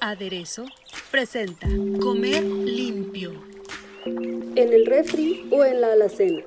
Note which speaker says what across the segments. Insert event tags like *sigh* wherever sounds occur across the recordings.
Speaker 1: Aderezo presenta Comer limpio.
Speaker 2: En el refri o en la alacena.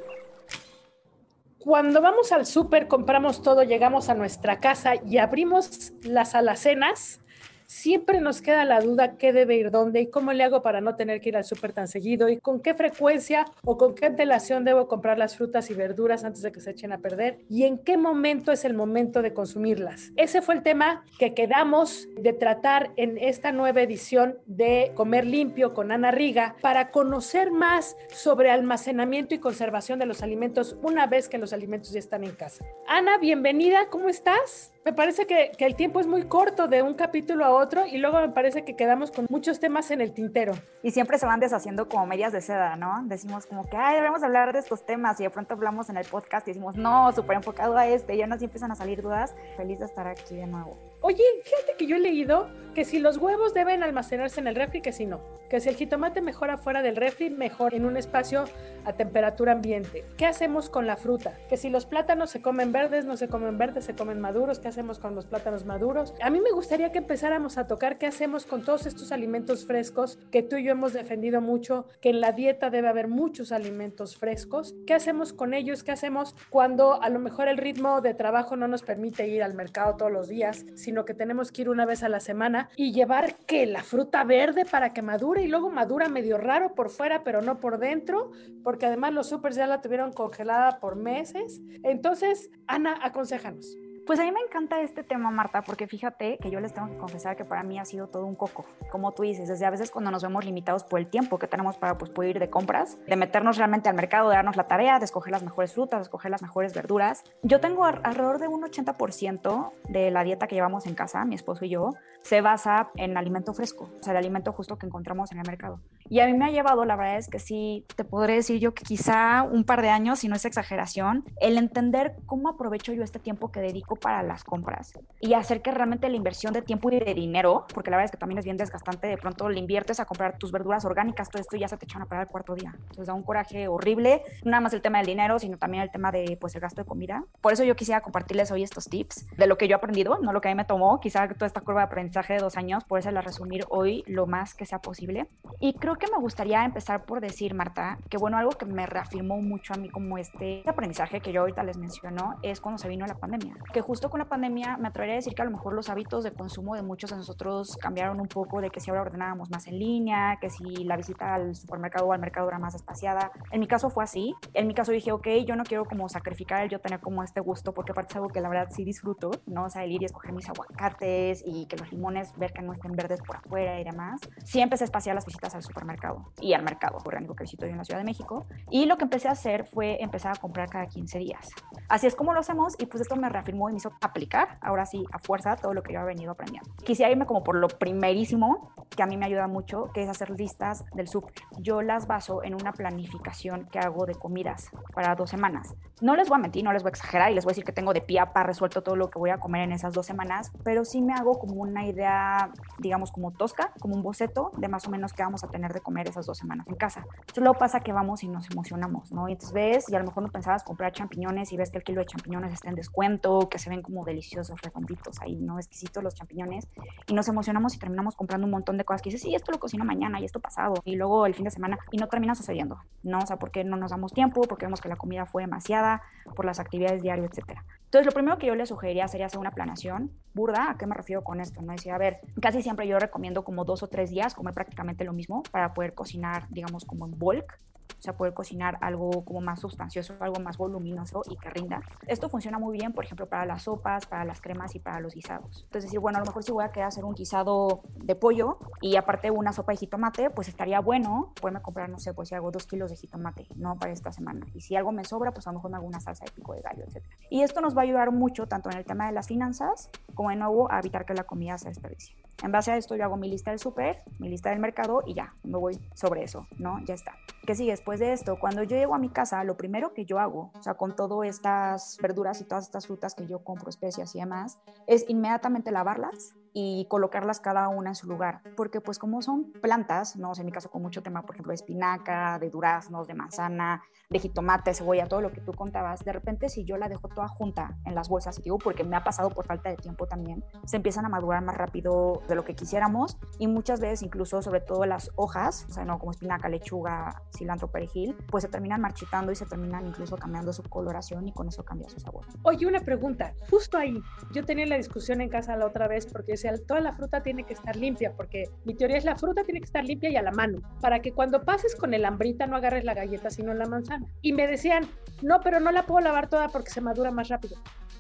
Speaker 3: Cuando vamos al súper, compramos todo, llegamos a nuestra casa y abrimos las alacenas, siempre nos queda la duda qué debe ir dónde y cómo le hago para no tener que ir al súper tan seguido y con qué frecuencia o con qué antelación debo comprar las frutas y verduras antes de que se echen a perder y en qué momento es el momento de consumirlas. Ese fue el tema que quedamos de tratar en esta nueva edición de Comer Limpio con Ana Riga para conocer más sobre almacenamiento y conservación de los alimentos una vez que los alimentos ya están en casa. Ana, bienvenida, ¿cómo estás? Me parece que, que el tiempo es muy corto de un capítulo a otro y luego me parece que quedamos con muchos temas en el tintero.
Speaker 4: Y siempre se van deshaciendo como medias de seda, ¿no? Decimos como que, ay, debemos hablar de estos temas y de pronto hablamos en el podcast y decimos, no, súper enfocado a este y ya nos empiezan a salir dudas. Feliz de estar aquí de nuevo.
Speaker 3: Oye, fíjate que yo he leído que si los huevos deben almacenarse en el refri, que si no. Que si el jitomate mejora fuera del refri, mejor en un espacio a temperatura ambiente. ¿Qué hacemos con la fruta? Que si los plátanos se comen verdes, no se comen verdes, se comen maduros. ¿Qué hacemos con los plátanos maduros? A mí me gustaría que empezáramos a tocar qué hacemos con todos estos alimentos frescos que tú y yo hemos defendido mucho, que en la dieta debe haber muchos alimentos frescos. ¿Qué hacemos con ellos? ¿Qué hacemos cuando a lo mejor el ritmo de trabajo no nos permite ir al mercado todos los días, sino que tenemos que ir una vez a la semana y llevar que la fruta verde para que madure y luego madura medio raro por fuera, pero no por dentro, porque además los supers ya la tuvieron congelada por meses. Entonces, Ana, aconsejanos.
Speaker 4: Pues a mí me encanta este tema, Marta, porque fíjate que yo les tengo que confesar que para mí ha sido todo un coco. Como tú dices, desde a veces cuando nos vemos limitados por el tiempo que tenemos para pues, poder ir de compras, de meternos realmente al mercado, de darnos la tarea, de escoger las mejores frutas, de escoger las mejores verduras. Yo tengo alrededor de un 80% de la dieta que llevamos en casa, mi esposo y yo, se basa en alimento fresco, o sea, el alimento justo que encontramos en el mercado. Y a mí me ha llevado, la verdad es que sí, te podré decir yo que quizá un par de años, si no es exageración, el entender cómo aprovecho yo este tiempo que dedico para las compras y hacer que realmente la inversión de tiempo y de dinero, porque la verdad es que también es bien desgastante, de pronto le inviertes a comprar tus verduras orgánicas, todo esto y ya se te echan a parar el cuarto día. Entonces da un coraje horrible, no nada más el tema del dinero, sino también el tema de pues el gasto de comida. Por eso yo quisiera compartirles hoy estos tips de lo que yo he aprendido, no lo que a mí me tomó, quizá toda esta curva de aprendizaje de dos años, por eso la resumir hoy lo más que sea posible. Y creo que me gustaría empezar por decir, Marta, que bueno, algo que me reafirmó mucho a mí como este aprendizaje que yo ahorita les menciono es cuando se vino la pandemia, que justo con la pandemia me atrevería a decir que a lo mejor los hábitos de consumo de muchos de nosotros cambiaron un poco, de que si ahora ordenábamos más en línea, que si la visita al supermercado o al mercado era más espaciada. En mi caso fue así. En mi caso dije, ok, yo no quiero como sacrificar el yo tener como este gusto, porque aparte es algo que la verdad sí disfruto, ¿no? O sea, el ir y escoger mis aguacates y que los limones, ver que no estén verdes por afuera y demás. Sí empecé a espaciar las visitas al supermercado y al mercado orgánico que visito yo en la Ciudad de México. Y lo que empecé a hacer fue empezar a comprar cada 15 días. Así es como lo hacemos y pues esto me reafirmó y me hizo aplicar, ahora sí, a fuerza, todo lo que yo he venido aprendiendo. Quisiera irme como por lo primerísimo, que a mí me ayuda mucho, que es hacer listas del súper. Yo las baso en una planificación que hago de comidas para dos semanas. No les voy a mentir, no les voy a exagerar y les voy a decir que tengo de pie a pa resuelto todo lo que voy a comer en esas dos semanas, pero sí me hago como una idea, digamos, como tosca, como un boceto de más o menos qué vamos a tener de comer esas dos semanas en casa. Entonces luego pasa que vamos y nos emocionamos, ¿no? Y entonces ves y a lo mejor no pensabas comprar champiñones y ves que el kilo de champiñones está en descuento, que se ven como deliciosos, redonditos ahí, ¿no? Exquisitos los champiñones y nos emocionamos y terminamos comprando un montón de cosas que dices, sí, esto lo cocino mañana y esto pasado y luego el fin de semana y no termina sucediendo, ¿no? O sea, porque no nos damos tiempo, porque vemos que la comida fue demasiada, por las actividades diarias, etcétera. Entonces, lo primero que yo les sugeriría sería hacer una planeación burda. ¿A qué me refiero con esto? No decía, a ver, casi siempre yo recomiendo como dos o tres días comer prácticamente lo mismo para poder cocinar, digamos, como en bulk o sea, poder cocinar algo como más sustancioso, algo más voluminoso y que rinda. Esto funciona muy bien, por ejemplo, para las sopas, para las cremas y para los guisados. Entonces, decir, bueno, a lo mejor si voy a querer hacer un guisado de pollo y aparte una sopa de jitomate, pues estaría bueno poderme comprar, no sé, pues si hago dos kilos de jitomate, ¿no? Para esta semana. Y si algo me sobra, pues a lo mejor me hago una salsa de pico de gallo, etc. Y esto nos va a ayudar mucho tanto en el tema de las finanzas como de nuevo a evitar que la comida se desperdicie. En base a esto yo hago mi lista del súper, mi lista del mercado y ya, me voy sobre eso, ¿no? Ya está. ¿Qué sigue después de esto? Cuando yo llego a mi casa, lo primero que yo hago, o sea, con todas estas verduras y todas estas frutas que yo compro, especias y demás, es inmediatamente lavarlas y colocarlas cada una en su lugar, porque pues como son plantas, no sé, en mi caso con mucho tema, por ejemplo, de espinaca, de duraznos, de manzana, de jitomate, cebolla, todo lo que tú contabas, de repente si yo la dejo toda junta en las bolsas, digo porque me ha pasado por falta de tiempo también, se empiezan a madurar más rápido de lo que quisiéramos y muchas veces incluso sobre todo las hojas, o sea, no como espinaca, lechuga, cilantro, perejil, pues se terminan marchitando y se terminan incluso cambiando su coloración y con eso cambia su sabor.
Speaker 3: Oye, una pregunta, justo ahí, yo tenía la discusión en casa la otra vez porque decía, toda la fruta tiene que estar limpia, porque mi teoría es la fruta tiene que estar limpia y a la mano, para que cuando pases con el hambrita no agarres la galleta, sino la manzana. Y me decían, no, pero no la puedo lavar toda porque se madura más rápido.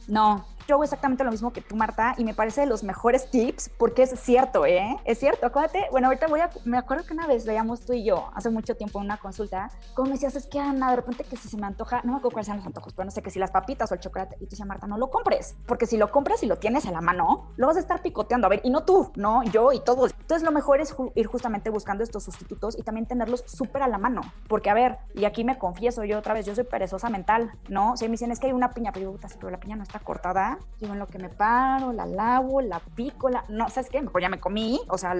Speaker 4: No, yo hago exactamente lo mismo que tú, Marta, y me parece de los mejores tips porque es cierto, ¿eh? Es cierto, acuérdate, bueno, ahorita voy a, me acuerdo que una vez veíamos tú y yo, hace mucho tiempo en una consulta, como me decías, es que Ana, de repente que si se me antoja, no me acuerdo cuáles sean los antojos, pero no sé, que si las papitas o el chocolate, y tú decías, Marta, no lo compres, porque si lo compras y lo tienes a la mano, lo vas a estar picoteando, a ver, y no tú, no, yo y todos. Entonces lo mejor es ir justamente buscando estos sustitutos y también tenerlos súper a la mano, porque a ver, y aquí me confieso yo otra vez, yo soy perezosa mental, ¿no? Si me dicen, es que hay una piña, pero yo, pero la piña no está cortada, digo, en lo que me paro, la lavo, la pico, la... no, ¿sabes qué? Mejor ya me comí, o sea,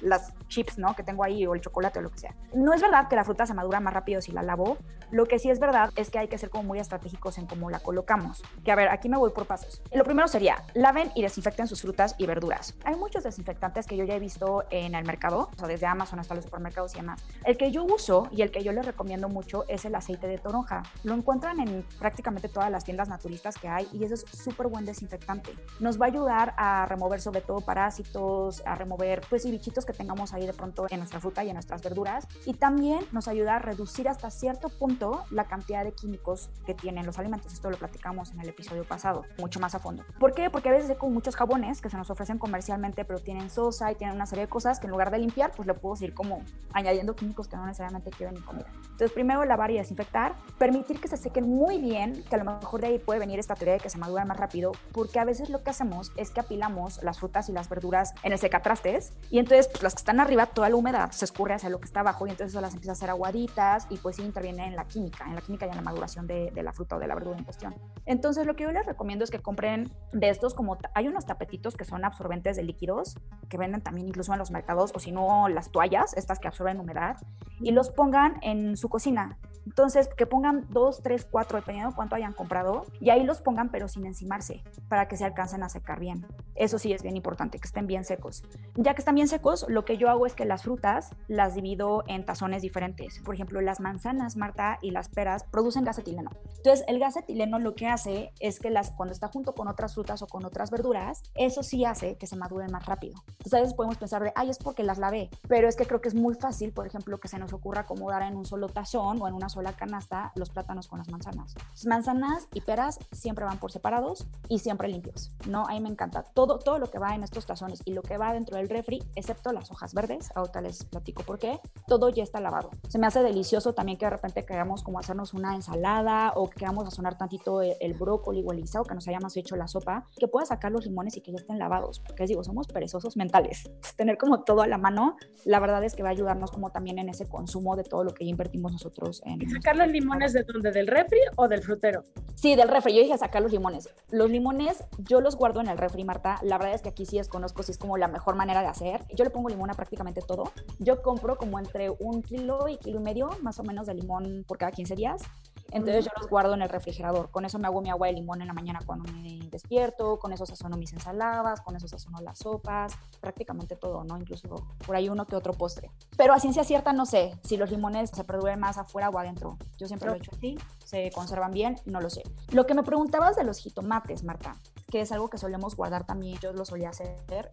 Speaker 4: las chips, ¿no? Que tengo ahí, o el chocolate o lo que sea. No es verdad que la fruta se madura más rápido si la lavo, lo que sí es verdad es que hay que ser como muy estratégicos en cómo la colocamos. Que a ver, aquí me voy por pasos. Lo primero sería, laven y desinfecten sus frutas y verduras. Hay muchos desinfectantes que yo ya he visto en el mercado, o sea, desde Amazon hasta los supermercados y demás. El que yo uso y el que yo les recomiendo mucho es el aceite de toronja. Lo encuentran en prácticamente todas las tiendas naturistas que hay y eso es súper buen desinfectante. Nos va a ayudar a remover sobre todo parásitos, a remover pues y bichitos que tengamos ahí de pronto en nuestra fruta y en nuestras verduras y también nos ayuda a reducir hasta cierto punto la cantidad de químicos que tienen los alimentos. Esto lo platicamos en el episodio pasado, mucho más a fondo. ¿Por qué? Porque a veces hay con muchos jabones que se nos ofrecen comercialmente, pero tienen sosa y tienen una serie de cosas que en lugar de limpiar, pues le puedo ir como añadiendo químicos que no necesariamente quiero en mi comida. Entonces, primero lavar y desinfectar, permitir que se sequen muy bien, que a lo mejor de ahí puede venir esta teoría de que se maduran más rápido, porque a veces lo que hacemos es que apilamos las frutas y las verduras en el secatrastes y entonces pues, las que están arriba, toda la humedad se escurre hacia lo que está abajo y entonces eso las empieza a hacer aguaditas y pues sí interviene en la química, en la química y en la maduración de, la fruta o de la verdura en cuestión. Entonces, lo que yo les recomiendo es que compren de estos como hay unos tapetitos que son absorbentes de líquidos que venden también incluso en los mercados o si no las toallas, estas que absorben humedad y los pongan en su cocina. Entonces, que pongan dos, tres, cuatro, dependiendo de cuánto hayan comprado, y ahí los pongan, pero sin encimarse, para que se alcancen a secar bien. Eso sí es bien importante, que estén bien secos. Ya que están bien secos, lo que yo hago es que las frutas las divido en tazones diferentes. Por ejemplo, las manzanas, Marta, y las peras producen gas etileno. Entonces, el gas etileno lo que hace es que las, cuando está junto con otras frutas o con otras verduras, eso sí hace que se maduren más rápido. Entonces, a veces podemos pensar de, ay, es porque las lavé, pero es que creo que es muy fácil, por ejemplo, que se nos ocurra acomodar en un solo tazón o en una sola la canasta los plátanos con las manzanas. Manzanas y peras siempre van por separados y siempre limpios. No, a mí me encanta. Todo, todo lo que va en estos tazones y lo que va dentro del refri, excepto las hojas verdes, ahorita les platico por qué, todo ya está lavado. Se me hace delicioso también que de repente queramos como hacernos una ensalada o que queramos sazonar tantito el, brócoli o el guisado que nos hayamos hecho la sopa, que pueda sacar los limones y que ya estén lavados. Porque les digo, somos perezosos mentales. Tener como todo a la mano, la verdad es que va a ayudarnos como también en ese consumo de todo lo que ya invertimos nosotros en
Speaker 3: sacar los limones de dónde? ¿Del refri o del frutero?
Speaker 4: Sí, del refri. Yo dije sacar los limones. Los limones yo los guardo en el refri, Marta. La verdad es que aquí sí desconozco si es como la mejor manera de hacer. Yo le pongo limón a prácticamente todo. Yo compro como entre un kilo y kilo y medio, más o menos, de limón por cada 15 días. Entonces yo los guardo en el refrigerador. Con eso me hago mi agua de limón en la mañana cuando me despierto, con eso sazono mis ensaladas, con eso sazono las sopas, prácticamente todo, ¿no? Incluso por ahí uno que otro postre. Pero a ciencia cierta no sé si los limones se perduran más afuera o adentro. Yo siempre lo he hecho así, se conservan bien, no lo sé. Lo que me preguntabas de los jitomates, Marta, que es algo que solemos guardar también, yo lo solía hacer,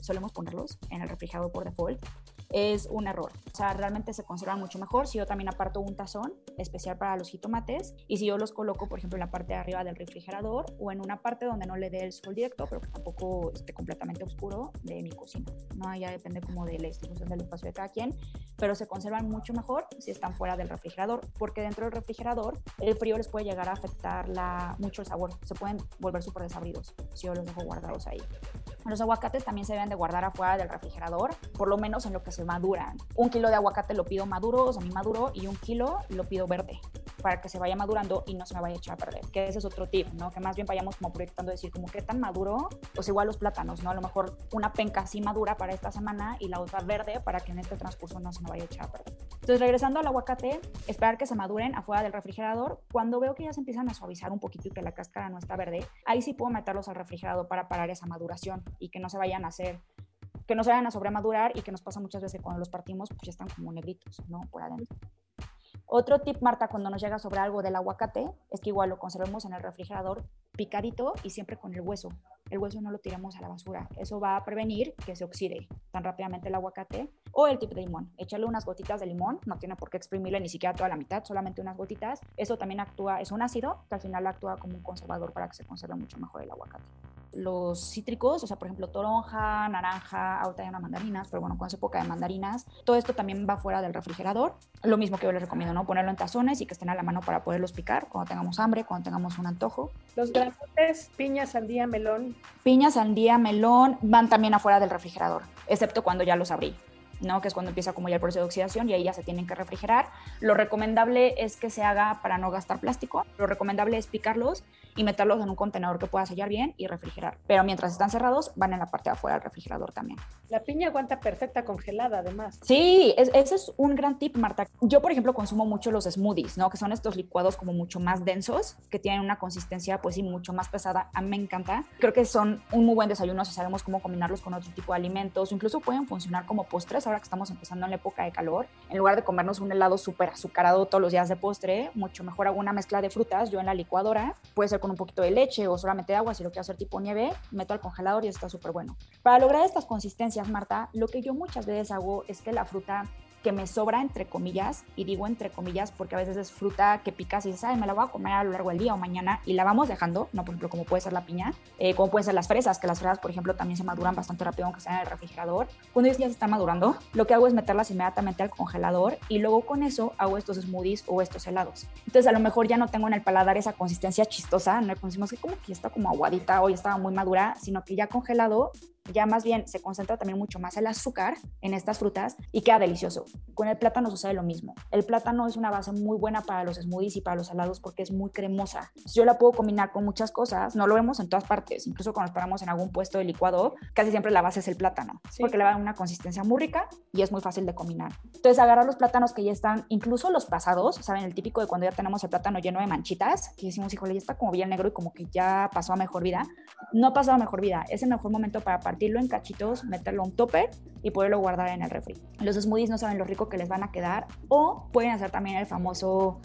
Speaker 4: solemos ponerlos en el refrigerador por default es un error. O sea, realmente se conservan mucho mejor si yo también aparto un tazón especial para los jitomates y si yo los coloco, por ejemplo, en la parte de arriba del refrigerador o en una parte donde no le dé el sol directo, pero que tampoco esté completamente oscuro de mi cocina. No, ya depende como de la distribución del espacio de cada quien, pero se conservan mucho mejor si están fuera del refrigerador, porque dentro del refrigerador el frío les puede llegar a afectar mucho el sabor. Se pueden volver súper desabridos si yo los dejo guardados ahí. Los aguacates también se deben de guardar afuera del refrigerador, por lo menos en lo que se maduran. Un kilo de aguacate lo pido maduro o semi-maduro y un kilo lo pido verde para que se vaya madurando y no se me vaya a echar a perder. Que ese es otro tip, ¿no? Que más bien vayamos como proyectando decir como qué tan maduro, pues igual los plátanos, ¿no? A lo mejor una penca así madura para esta semana y la otra verde para que en este transcurso no se me vaya a echar a perder. Entonces, regresando al aguacate, esperar que se maduren afuera del refrigerador. Cuando veo que ya se empiezan a suavizar un poquito y que la cáscara no está verde, ahí sí puedo meterlos al refrigerador para parar esa maduración y que no se vayan a hacer que no se vayan a sobremadurar y que nos pasa muchas veces cuando los partimos, pues ya están como negritos, ¿no? Por adentro. Otro tip, Marta, cuando nos llega sobre algo del aguacate, es que igual lo conservemos en el refrigerador picadito y siempre con el hueso. El hueso no lo tiramos a la basura. Eso va a prevenir que se oxide tan rápidamente el aguacate. O el tip de limón. Echarle unas gotitas de limón. No tiene por qué exprimirle ni siquiera toda la mitad, solamente unas gotitas. Eso también actúa, es un ácido que al final actúa como un conservador para que se conserve mucho mejor el aguacate los cítricos, o sea, por ejemplo, toronja, naranja, ahorita hay unas mandarinas, pero bueno, con esa época de mandarinas, todo esto también va fuera del refrigerador. Lo mismo que yo les recomiendo, ¿no? Ponerlo en tazones y que estén a la mano para poderlos picar cuando tengamos hambre, cuando tengamos un antojo.
Speaker 3: Los grandes, piña, sandía, melón.
Speaker 4: Piña, sandía, melón, van también afuera del refrigerador, excepto cuando ya los abrí. ¿No? que es cuando empieza como ya el proceso de oxidación y ahí ya se tienen que refrigerar. Lo recomendable es que se haga para no gastar plástico. Lo recomendable es picarlos y meterlos en un contenedor que pueda sellar bien y refrigerar. Pero mientras están cerrados, van en la parte de afuera del refrigerador también.
Speaker 3: La piña aguanta perfecta congelada, además.
Speaker 4: Sí, ese es un gran tip, Marta. Yo, por ejemplo, consumo mucho los smoothies, ¿no? Que son estos licuados como mucho más densos, que tienen una consistencia, pues sí, mucho más pesada. A mí me encanta. Creo que son un muy buen desayuno si sabemos cómo combinarlos con otro tipo de alimentos. Incluso pueden funcionar como postres ahora que estamos empezando en la época de calor. En lugar de comernos un helado súper azucarado todos los días de postre, mucho mejor hago una mezcla de frutas yo en la licuadora. Puede ser con un poquito de leche o solamente agua, si lo quiero hacer tipo nieve, meto al congelador y está súper bueno. Para lograr estas consistencias, Marta, lo que yo muchas veces hago es que la fruta que me sobra, entre comillas, y digo entre comillas porque a veces es fruta que picas y dices, ay, me la voy a comer a lo largo del día o mañana y la vamos dejando, no, por ejemplo, como puede ser la piña, eh, como pueden ser las fresas, que las fresas, por ejemplo, también se maduran bastante rápido aunque estén en el refrigerador. Cuando ellas ya se están madurando, lo que hago es meterlas inmediatamente al congelador y luego con eso hago estos smoothies o estos helados. Entonces, a lo mejor ya no tengo en el paladar esa consistencia chistosa, no decimos que como que está como aguadita o ya estaba muy madura, sino que ya congelado ya más bien se concentra también mucho más el azúcar en estas frutas y queda delicioso. Con el plátano sucede lo mismo. El plátano es una base muy buena para los smoothies y para los salados porque es muy cremosa. Yo la puedo combinar con muchas cosas, no lo vemos en todas partes, incluso cuando nos paramos en algún puesto de licuado, casi siempre la base es el plátano, porque le va a dar una consistencia muy rica y es muy fácil de combinar. Entonces, agarrar los plátanos que ya están, incluso los pasados, ¿saben? El típico de cuando ya tenemos el plátano lleno de manchitas, que decimos, híjole, ya está como bien negro y como que ya pasó a mejor vida. No pasado a mejor vida, es el mejor momento para partirlo en cachitos, meterlo a un topper y poderlo guardar en el refri. Los smoothies no saben lo rico que les van a quedar o pueden hacer también el famoso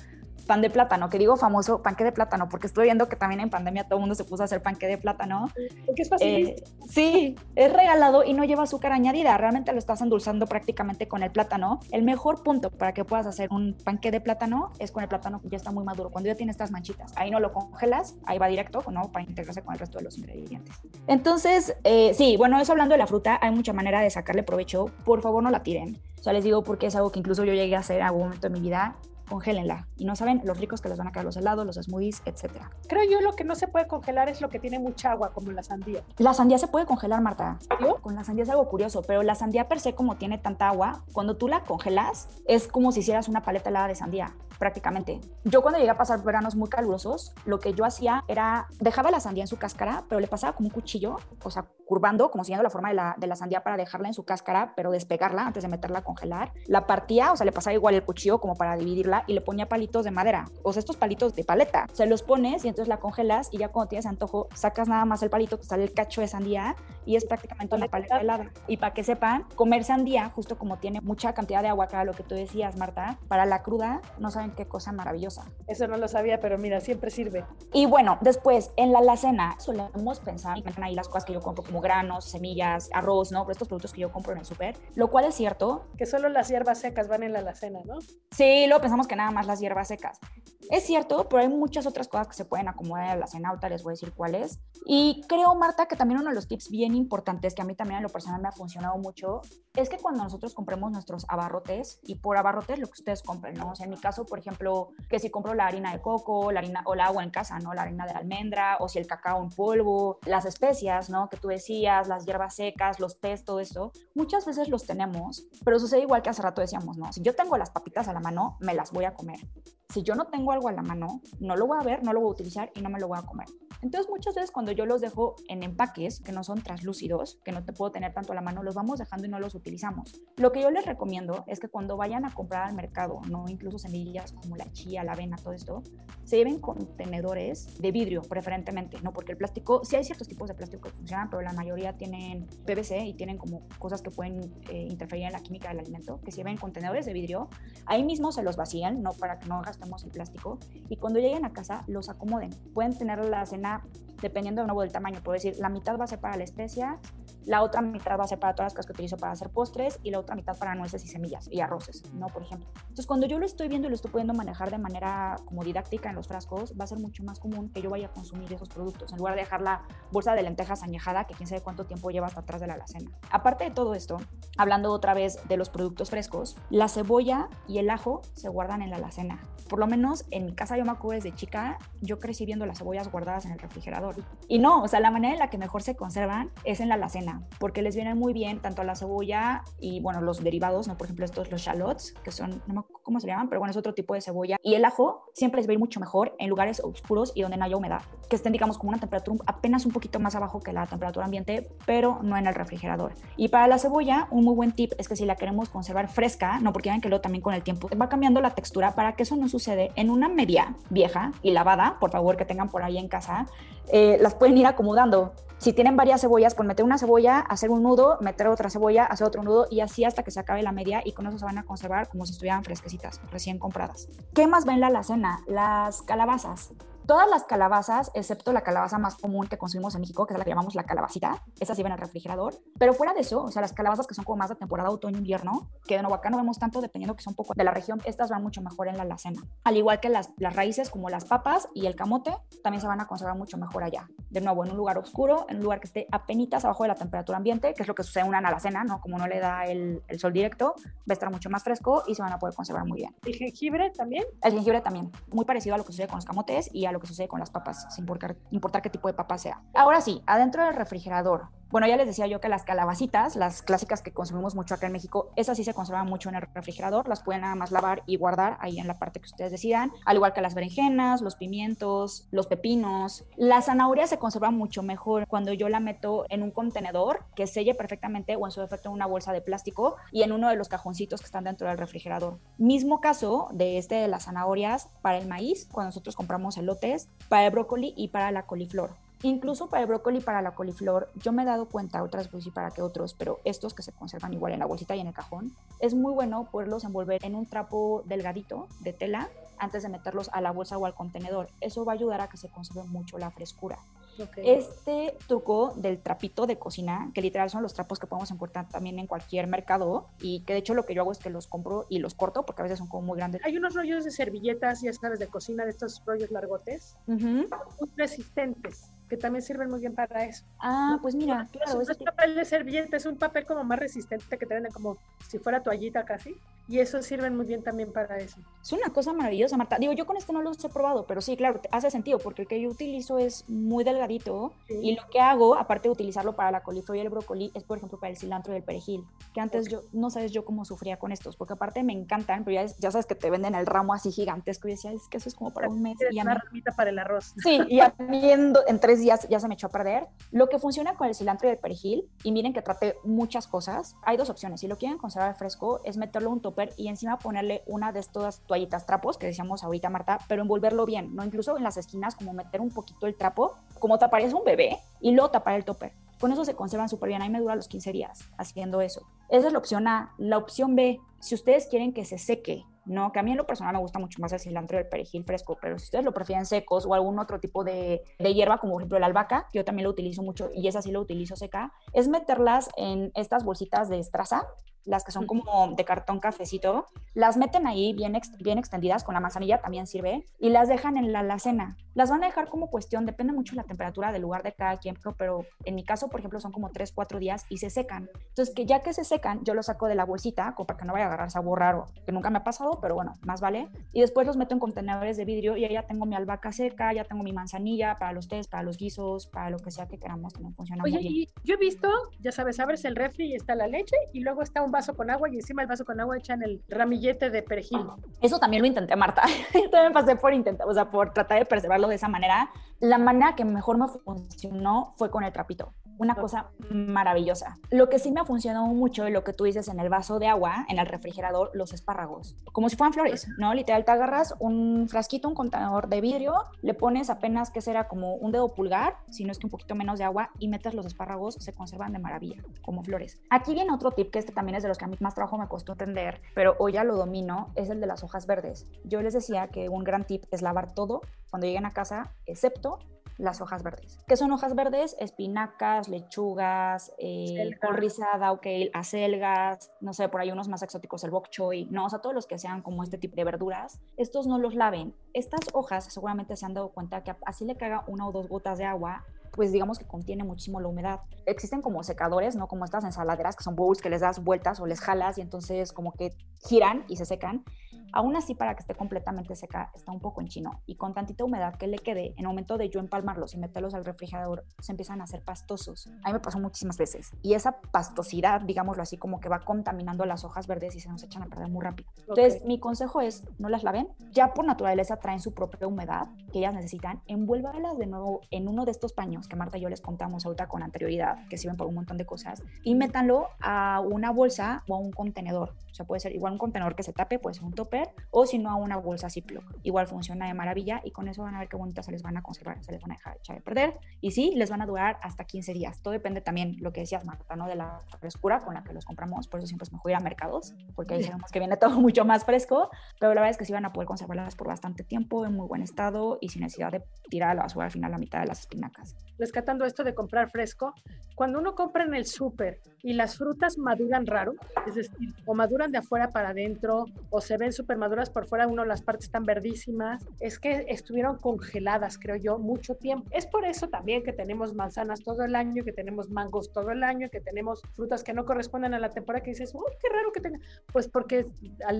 Speaker 4: pan de plátano, que digo famoso panque de plátano, porque estoy viendo que también en pandemia todo el mundo se puso a hacer panque de plátano.
Speaker 3: Porque es fácil.
Speaker 4: Eh, sí, es regalado y no lleva azúcar añadida, realmente lo estás endulzando prácticamente con el plátano. El mejor punto para que puedas hacer un panque de plátano es con el plátano que ya está muy maduro, cuando ya tiene estas manchitas. Ahí no lo congelas, ahí va directo, ¿no? Para integrarse con el resto de los ingredientes. Entonces, eh, sí, bueno, eso hablando de la fruta, hay mucha manera de sacarle provecho. Por favor, no la tiren. O sea, les digo porque es algo que incluso yo llegué a hacer en algún momento de mi vida congélenla. Y no saben los ricos que les van a quedar los helados, los smoothies, etcétera.
Speaker 3: Creo yo lo que no se puede congelar es lo que tiene mucha agua, como la sandía.
Speaker 4: La sandía se puede congelar, Marta. Con la sandía es algo curioso, pero la sandía per se, como tiene tanta agua, cuando tú la congelas, es como si hicieras una paleta helada de sandía, prácticamente. Yo cuando llegué a pasar veranos muy calurosos, lo que yo hacía era, dejaba la sandía en su cáscara, pero le pasaba como un cuchillo, o sea, curvando, como siguiendo la forma de la, de la sandía para dejarla en su cáscara, pero despegarla antes de meterla a congelar. La partía, o sea, le pasaba igual el cuchillo como para dividirla y le ponía palitos de madera, o sea, estos palitos de paleta. Se los pones y entonces la congelas y ya cuando tienes antojo, sacas nada más el palito, te sale el cacho de sandía y es prácticamente una paleta helada. Y para que sepan, comer sandía, justo como tiene mucha cantidad de agua, era lo que tú decías, Marta, para la cruda, no saben qué cosa maravillosa.
Speaker 3: Eso no lo sabía, pero mira, siempre sirve.
Speaker 4: Y bueno, después en la alacena solemos pensar, y ahí las cosas que yo compro como granos, semillas, arroz, ¿no? Por estos productos que yo compro en el súper, lo cual es cierto.
Speaker 3: Que solo las hierbas secas van en la alacena, ¿no?
Speaker 4: Sí, luego pensamos que nada más las hierbas secas. Es cierto, pero hay muchas otras cosas que se pueden acomodar en la alacena, ahorita les voy a decir cuáles. Y creo, Marta, que también uno de los tips bien importantes que a mí también en lo personal me ha funcionado mucho es que cuando nosotros compremos nuestros abarrotes, y por abarrotes lo que ustedes compren, ¿no? O sea, en mi caso, por ejemplo, que si compro la harina de coco, la harina o el agua en casa, ¿no? La harina de almendra, o si el cacao en polvo, las especias, ¿no? Que tú decías, las hierbas secas, los tés, todo eso, muchas veces los tenemos, pero sucede igual que hace rato decíamos, ¿no? Si yo tengo las papitas a la mano, me las voy a comer. Si yo no tengo algo a la mano, no lo voy a ver, no lo voy a utilizar y no me lo voy a comer. Entonces, muchas veces cuando yo los dejo en empaques que no son translúcidos, que no te puedo tener tanto a la mano, los vamos dejando y no los utilizamos. Lo que yo les recomiendo es que cuando vayan a comprar al mercado, no incluso semillas como la chía, la avena, todo esto, se lleven contenedores de vidrio preferentemente, ¿no? Porque el plástico, sí hay ciertos tipos de plástico que funcionan, pero la mayoría tienen PVC y tienen como cosas que pueden eh, interferir en la química del alimento, que se lleven contenedores de vidrio, ahí mismo se los vacían, ¿no? Para que no gastemos el plástico, y cuando lleguen a casa los acomoden. Pueden tener la cena dependiendo de nuevo del tamaño, puedo decir, la mitad va a ser para la especia, la otra mitad va a ser para todas las cosas que utilizo para hacer postres y la otra mitad para nueces y semillas y arroces, ¿no? Por ejemplo. Entonces, cuando yo lo estoy viendo y lo estoy pudiendo manejar de manera como didáctica en los frascos, va a ser mucho más común que yo vaya a consumir esos productos, en lugar de dejar la bolsa de lentejas añejada que quién sabe cuánto tiempo lleva hasta atrás de la alacena. Aparte de todo esto, hablando otra vez de los productos frescos, la cebolla y el ajo se guardan en la alacena. Por lo menos en mi casa yo me acuerdo desde chica, yo crecí viendo las cebollas guardadas en el refrigerador. Y no, o sea, la manera en la que mejor se conservan es en la alacena, porque les vienen muy bien tanto la cebolla y, bueno, los derivados, ¿no? Por ejemplo, estos, los shallots, que son, no me acuerdo cómo se llaman, pero bueno, es otro tipo de cebolla. Y el ajo siempre les va a ir mucho mejor en lugares oscuros y donde no haya humedad, que estén, digamos, como una temperatura apenas un poquito más abajo que la temperatura ambiente, pero no en el refrigerador. Y para la cebolla, un muy buen tip es que si la queremos conservar fresca, no porque vean que luego también con el tiempo va cambiando la textura para que eso no sucede en una media vieja y lavada, por favor, que tengan por ahí en casa, eh, las pueden ir acomodando. Si tienen varias cebollas, pues meter una cebolla, hacer un nudo, meter otra cebolla, hacer otro nudo y así hasta que se acabe la media y con eso se van a conservar como si estuvieran fresquecitas, recién compradas. ¿Qué más va en la alacena? Las calabazas. Todas las calabazas, excepto la calabaza más común que consumimos en México, que es la que llamamos la calabacita, esas llevan al refrigerador. Pero fuera de eso, o sea, las calabazas que son como más de temporada otoño-invierno, que de nuevo acá no vemos tanto dependiendo que son un poco de la región, estas van mucho mejor en la alacena. Al igual que las, las raíces como las papas y el camote, también se van a conservar mucho mejor allá. De nuevo, en un lugar oscuro, en un lugar que esté apenitas abajo de la temperatura ambiente, que es lo que sucede en una alacena, ¿no? Como no le da el, el sol directo, va a estar mucho más fresco y se van a poder conservar muy bien.
Speaker 3: ¿El jengibre también?
Speaker 4: El jengibre también, muy parecido a lo que sucede con los camotes y a lo que sucede con las papas sin importar, importar qué tipo de papa sea. Ahora sí, adentro del refrigerador, bueno, ya les decía yo que las calabacitas, las clásicas que consumimos mucho acá en México, esas sí se conservan mucho en el refrigerador, las pueden nada más lavar y guardar ahí en la parte que ustedes decidan, al igual que las berenjenas, los pimientos, los pepinos. La zanahoria se conserva mucho mejor cuando yo la meto en un contenedor que selle perfectamente o en su defecto en una bolsa de plástico y en uno de los cajoncitos que están dentro del refrigerador. Mismo caso de este de las zanahorias para el maíz, cuando nosotros compramos elotes, para el brócoli y para la coliflor. Incluso para el brócoli y para la coliflor, yo me he dado cuenta, otras veces y para que otros, pero estos que se conservan igual en la bolsita y en el cajón, es muy bueno poderlos envolver en un trapo delgadito de tela antes de meterlos a la bolsa o al contenedor. Eso va a ayudar a que se conserve mucho la frescura. Okay. Este truco del trapito de cocina, que literal son los trapos que podemos encontrar también en cualquier mercado y que de hecho lo que yo hago es que los compro y los corto porque a veces son como muy grandes.
Speaker 3: Hay unos rollos de servilletas, ya sabes, de cocina, de estos rollos largotes, uh -huh. muy resistentes que también sirven muy bien para eso.
Speaker 4: Ah, pues mira,
Speaker 3: no, claro. Es papel de servilleta, es un papel como más resistente que te venden como si fuera toallita casi. Y eso sirven muy bien también para eso.
Speaker 4: Es una cosa maravillosa, Marta. Digo, yo con esto no los he probado, pero sí, claro, hace sentido, porque el que yo utilizo es muy delgadito. Sí. Y lo que hago, aparte de utilizarlo para la coliflor y el brócoli, es, por ejemplo, para el cilantro y el perejil. Que antes okay. yo, no sabes yo cómo sufría con estos, porque aparte me encantan, pero ya, ya sabes que te venden el ramo así gigantesco. Y decía, es que eso es como para un mes.
Speaker 3: Y una ramita para el arroz.
Speaker 4: Sí, y a mí en, en tres días ya se me echó a perder. Lo que funciona con el cilantro y el perejil, y miren que trate muchas cosas, hay dos opciones. Si lo quieren conservar fresco, es meterlo en un topper y encima ponerle una de estas toallitas trapos que decíamos ahorita, Marta, pero envolverlo bien, ¿no? Incluso en las esquinas, como meter un poquito el trapo, como taparías un bebé y luego tapar el topper. Con eso se conservan súper bien. A mí me dura los 15 días haciendo eso. Esa es la opción A. La opción B, si ustedes quieren que se seque ¿no? Que a mí en lo personal me gusta mucho más el cilantro y el perejil fresco, pero si ustedes lo prefieren secos o algún otro tipo de, de hierba, como por ejemplo la albahaca, que yo también lo utilizo mucho y esa sí lo utilizo seca, es meterlas en estas bolsitas de estraza las que son como de cartón cafecito, las meten ahí bien, bien extendidas, con la manzanilla también sirve, y las dejan en la alacena. Las van a dejar como cuestión, depende mucho de la temperatura del lugar de cada quien, pero en mi caso, por ejemplo, son como 3, 4 días y se secan. Entonces, que ya que se secan, yo los saco de la bolsita, como para que no vaya a agarrar sabor raro, que nunca me ha pasado, pero bueno, más vale. Y después los meto en contenedores de vidrio y ahí ya tengo mi albahaca seca, ya tengo mi manzanilla para los tés, para los guisos, para lo que sea que queramos, que no funciona
Speaker 3: Oye,
Speaker 4: muy bien.
Speaker 3: y yo he visto, ya sabes, abres el refri y está la leche y luego está un vaso con agua y encima del vaso con agua echan el ramillete de perejil.
Speaker 4: Eso también lo intenté, Marta. *laughs* Yo también pasé por intentar, o sea, por tratar de preservarlo de esa manera. La manera que mejor me funcionó fue con el trapito. Una cosa maravillosa. Lo que sí me funcionó mucho y lo que tú dices en el vaso de agua, en el refrigerador, los espárragos. Como si fueran flores, ¿no? Literal, te agarras un frasquito, un contenedor de vidrio, le pones apenas que será como un dedo pulgar, si no es que un poquito menos de agua, y metes los espárragos, se conservan de maravilla, como flores. Aquí viene otro tip que este también es de los que a mí más trabajo me costó entender, pero hoy ya lo domino, es el de las hojas verdes. Yo les decía que un gran tip es lavar todo cuando lleguen a casa, excepto las hojas verdes. ¿Qué son hojas verdes? Espinacas, lechugas, eh, col rizada, ok, acelgas, no sé, por ahí unos más exóticos, el bok choy, no, o sea, todos los que sean como este tipo de verduras, estos no los laven. Estas hojas seguramente se han dado cuenta que así le caga una o dos gotas de agua, pues digamos que contiene muchísimo la humedad. Existen como secadores, ¿no? Como estas ensaladeras que son bowls que les das vueltas o les jalas y entonces como que giran y se secan. Aún así, para que esté completamente seca, está un poco en chino. Y con tantita humedad que le quede, en el momento de yo empalmarlos y meterlos al refrigerador, se empiezan a hacer pastosos. A mí me pasó muchísimas veces. Y esa pastosidad, digámoslo así, como que va contaminando las hojas verdes y se nos echan a perder muy rápido. Entonces, mi consejo es, no las laven. Ya por naturaleza traen su propia humedad que ellas necesitan. Envuélvalas de nuevo en uno de estos paños que Marta y yo les contamos ahorita con anterioridad, que sirven por un montón de cosas, y métanlo a una bolsa o a un contenedor. O sea, puede ser igual un contenedor que se tape, puede ser un topper, o si no a una bolsa Ziploc. Igual funciona de maravilla y con eso van a ver qué bonitas se les van a conservar, se les van a dejar echar de perder. Y sí, les van a durar hasta 15 días. Todo depende también, lo que decías, Marta, ¿no? De la frescura con la que los compramos. Por eso siempre es mejor ir a mercados, porque ahí sabemos que viene todo *laughs* mucho más fresco. Pero la verdad es que sí van a poder conservarlas por bastante tiempo, en muy buen estado y sin necesidad de tirar a la basura al final la mitad de las espinacas.
Speaker 3: Rescatando esto de comprar fresco, cuando uno compra en el súper y las frutas maduran raro, es decir, o maduran de afuera para adentro, o se ven súper maduras por fuera, uno las partes están verdísimas, es que estuvieron congeladas, creo yo, mucho tiempo. Es por eso también que tenemos manzanas todo el año, que tenemos mangos todo el año, que tenemos frutas que no corresponden a la temporada, que dices, uy, qué raro que tenga. Pues porque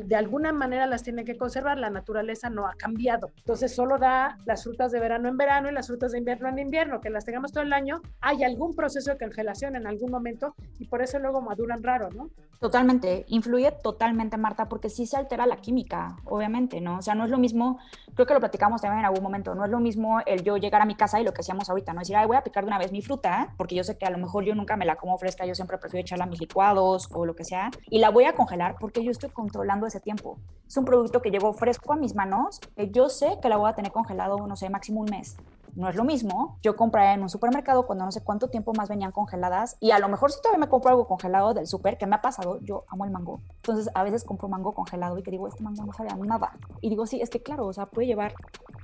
Speaker 3: de alguna manera las tienen que conservar, la naturaleza no ha cambiado. Entonces solo da las frutas de verano en verano y las frutas de invierno en invierno, que las tengamos todo el año, hay algún proceso de congelación en algún momento y por eso luego maduran raro, ¿no?
Speaker 4: Totalmente, influye totalmente, Marta, porque sí se altera la química, obviamente, ¿no? O sea, no es lo mismo, creo que lo platicamos también en algún momento, no es lo mismo el yo llegar a mi casa y lo que hacíamos ahorita, ¿no? Decir, ay, voy a picar de una vez mi fruta, porque yo sé que a lo mejor yo nunca me la como fresca, yo siempre prefiero echarla a mis licuados o lo que sea, y la voy a congelar porque yo estoy controlando ese tiempo. Es un producto que llegó fresco a mis manos, que yo sé que la voy a tener congelado, no sé, máximo un mes. No es lo mismo yo comprar en un supermercado cuando no sé cuánto tiempo más venían congeladas y a lo mejor si todavía me compro algo congelado del super, que me ha pasado, yo amo el mango. Entonces a veces compro mango congelado y que digo, este mango no sabe a nada. Y digo, sí, es que claro, o sea, puede llevar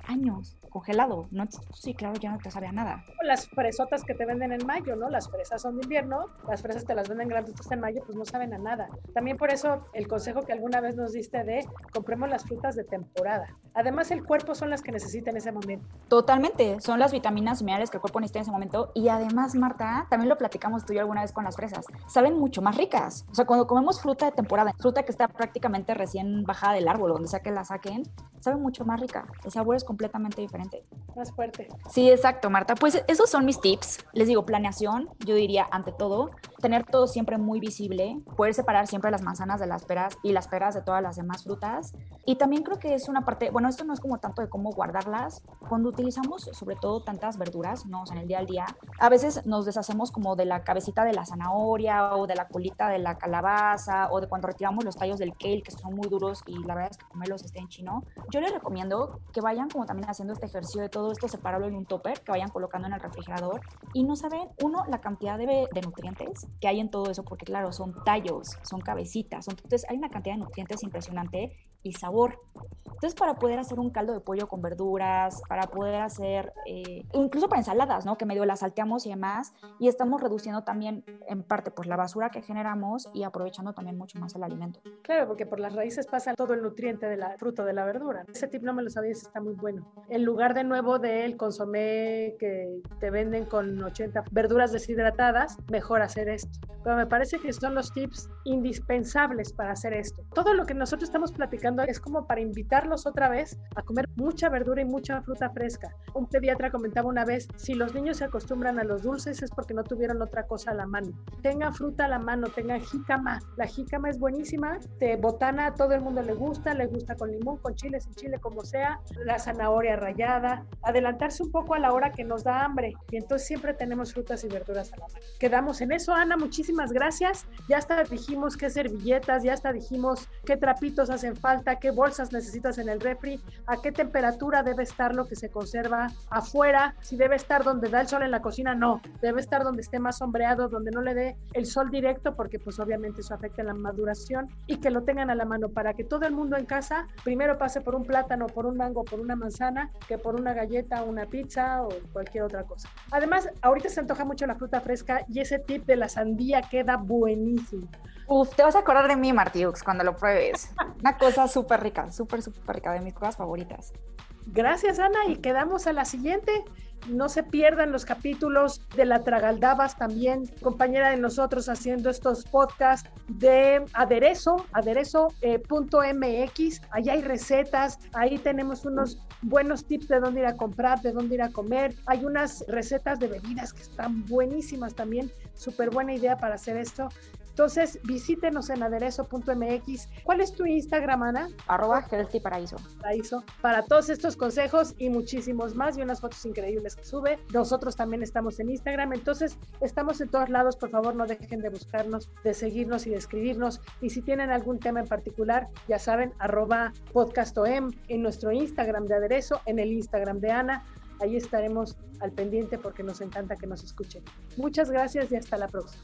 Speaker 4: años congelado. No, sí, claro, ya no te sabe a nada.
Speaker 3: Las fresotas que te venden en mayo, ¿no? Las fresas son de invierno, las fresas te las venden grandes en mayo, pues no saben a nada. También por eso el consejo que alguna vez nos diste de compremos las frutas de temporada. Además el cuerpo son las que necesita en ese momento.
Speaker 4: Totalmente, son las vitaminas y minerales que el cuerpo necesita en ese momento. Y además, Marta, también lo platicamos tú y yo alguna vez con las fresas, saben mucho más ricas. O sea, cuando comemos fruta de temporada, fruta que está prácticamente recién bajada del árbol, donde sea que la saquen, sabe mucho más rica. El sabor es completamente diferente.
Speaker 3: Más fuerte.
Speaker 4: Sí, exacto, Marta. Pues esos son mis tips. Les digo, planeación, yo diría, ante todo, tener todo siempre muy visible, poder separar siempre las manzanas de las peras y las peras de todas las demás frutas. Y también creo que es una parte, bueno, esto no es como tanto de cómo guardarlas. Cuando utilizamos sobre todo tantas verduras, no, o sea, en el día al día, a veces nos deshacemos como de la cabecita de la zanahoria o de la colita de la calabaza o de cuando retiramos los tallos del kale que son muy duros y la verdad es que comerlos está en chino. Yo les recomiendo que vayan como también haciendo este ejercicio de todo esto, separarlo en un topper, que vayan colocando en el refrigerador y no saben, uno, la cantidad de, de nutrientes que hay en todo eso, porque claro, son tallos, son cabecitas, son, entonces hay una cantidad de nutrientes impresionante y sabor. Entonces, para poder hacer un caldo de pollo con verduras, para poder hacer, eh, incluso para ensaladas, ¿no? Que medio las salteamos y demás, y estamos reduciendo también, en parte, pues la basura que generamos y aprovechando también mucho más el alimento.
Speaker 3: Claro, porque por las raíces pasa todo el nutriente de la fruta de la verdura. Ese tip no me lo sabías, está muy bueno. En lugar de nuevo del consomé que te venden con 80 verduras deshidratadas, mejor hacer esto. Pero me parece que son los tips indispensables para hacer esto. Todo lo que nosotros estamos platicando es como para invitarlos otra vez a comer mucha verdura y mucha fruta fresca. Un pediatra comentaba una vez, si los niños se acostumbran a los dulces es porque no tuvieron otra cosa a la mano. Tengan fruta a la mano, tengan jícama. La jícama es buenísima, de botana a todo el mundo le gusta, le gusta con limón, con chile, sin chile, como sea. La zanahoria rallada. Adelantarse un poco a la hora que nos da hambre y entonces siempre tenemos frutas y verduras a la mano. Quedamos en eso, Ana, muchísimas gracias. Ya hasta dijimos qué servilletas, ya hasta dijimos qué trapitos hacen falta, qué bolsas necesitas en el refri, a qué temperatura debe estar lo que se conserva afuera, si debe estar donde da el sol en la cocina, no, debe estar donde esté más sombreado, donde no le dé el sol directo, porque pues obviamente eso afecta la maduración y que lo tengan a la mano para que todo el mundo en casa primero pase por un plátano, por un mango, por una manzana, que por una galleta, una pizza o cualquier otra cosa. Además, ahorita se antoja mucho la fruta fresca y ese tip de la sandía queda buenísimo.
Speaker 4: Uf, te vas a acordar de mí, Martiux, cuando lo pruebes. Una cosa súper rica, súper, súper rica, de mis cosas favoritas.
Speaker 3: Gracias, Ana, y quedamos a la siguiente. No se pierdan los capítulos de la Tragaldabas también, compañera de nosotros haciendo estos podcasts de aderezo, aderezo.mx. Ahí hay recetas, ahí tenemos unos buenos tips de dónde ir a comprar, de dónde ir a comer. Hay unas recetas de bebidas que están buenísimas también. Súper buena idea para hacer esto. Entonces, visítenos en aderezo.mx. ¿Cuál es tu Instagram, Ana?
Speaker 4: Arroba Healthy Paraíso.
Speaker 3: Paraíso. Para todos estos consejos y muchísimos más y unas fotos increíbles que sube. Nosotros también estamos en Instagram. Entonces, estamos en todos lados. Por favor, no dejen de buscarnos, de seguirnos y de escribirnos. Y si tienen algún tema en particular, ya saben, arroba podcastom en nuestro Instagram de aderezo, en el Instagram de Ana. Ahí estaremos al pendiente porque nos encanta que nos escuchen. Muchas gracias y hasta la próxima.